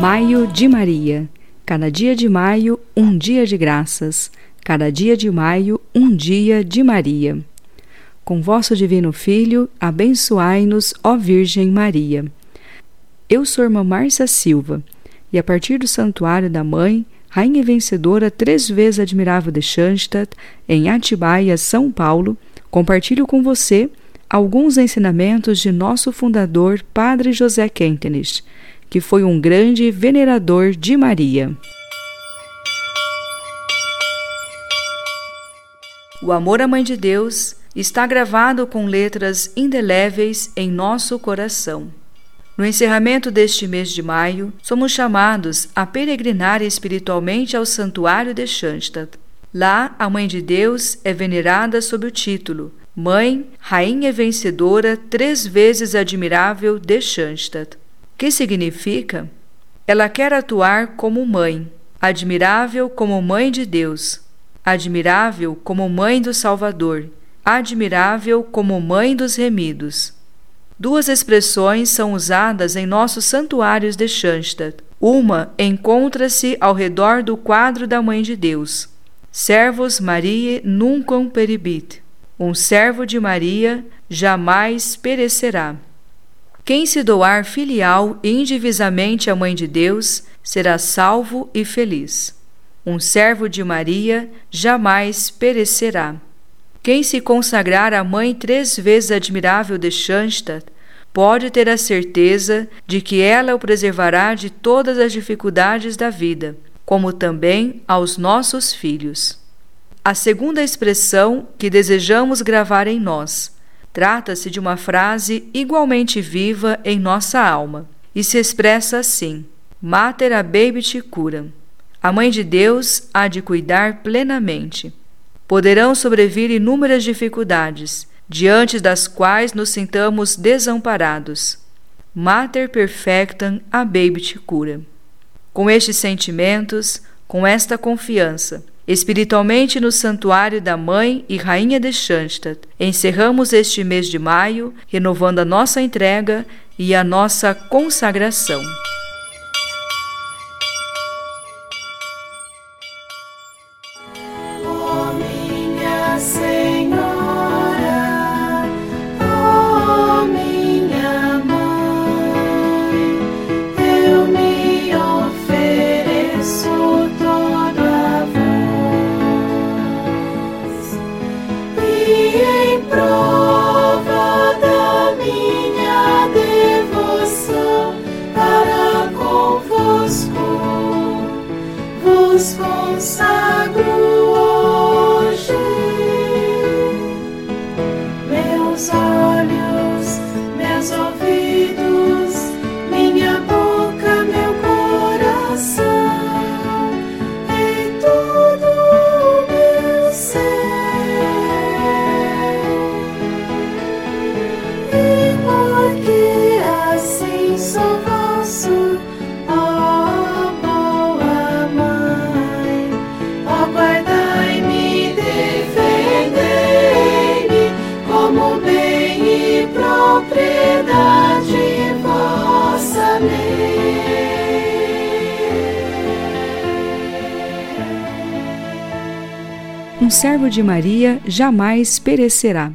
Maio de Maria. Cada dia de maio, um dia de graças. Cada dia de maio, um dia de Maria. Com vosso Divino Filho, abençoai-nos, ó Virgem Maria. Eu sou irmã Márcia Silva, e a partir do Santuário da Mãe, Rainha Vencedora, três vezes admirável de Schanstatt, em Atibaia, São Paulo, compartilho com você alguns ensinamentos de nosso fundador, Padre José Kentenich, que foi um grande venerador de Maria. O amor à Mãe de Deus está gravado com letras indeléveis em nosso coração. No encerramento deste mês de maio, somos chamados a peregrinar espiritualmente ao Santuário de Schanstatt. Lá, a Mãe de Deus é venerada sob o título Mãe, Rainha Vencedora, três vezes admirável de Schanstatt. Que significa? Ela quer atuar como mãe, admirável como mãe de Deus, admirável como mãe do Salvador, admirável como mãe dos remidos. Duas expressões são usadas em nossos santuários de Schanstatt. Uma encontra-se ao redor do quadro da Mãe de Deus. Servos Mariae nunquam peribit. Um servo de Maria jamais perecerá. Quem se doar filial e indivisamente à Mãe de Deus será salvo e feliz. Um servo de Maria jamais perecerá. Quem se consagrar à Mãe três vezes admirável de Schanstatt pode ter a certeza de que ela o preservará de todas as dificuldades da vida, como também aos nossos filhos. A segunda expressão que desejamos gravar em nós trata-se de uma frase igualmente viva em nossa alma e se expressa assim: Mater abebit cura. A Mãe de Deus há de cuidar plenamente. Poderão sobrevir inúmeras dificuldades, diante das quais nos sintamos desamparados. Mater perfectam abebit cura. Com estes sentimentos, com esta confiança, Espiritualmente no Santuário da Mãe e Rainha de Schanstatt, encerramos este mês de maio, renovando a nossa entrega e a nossa consagração. nos consagro. Um servo de Maria jamais perecerá.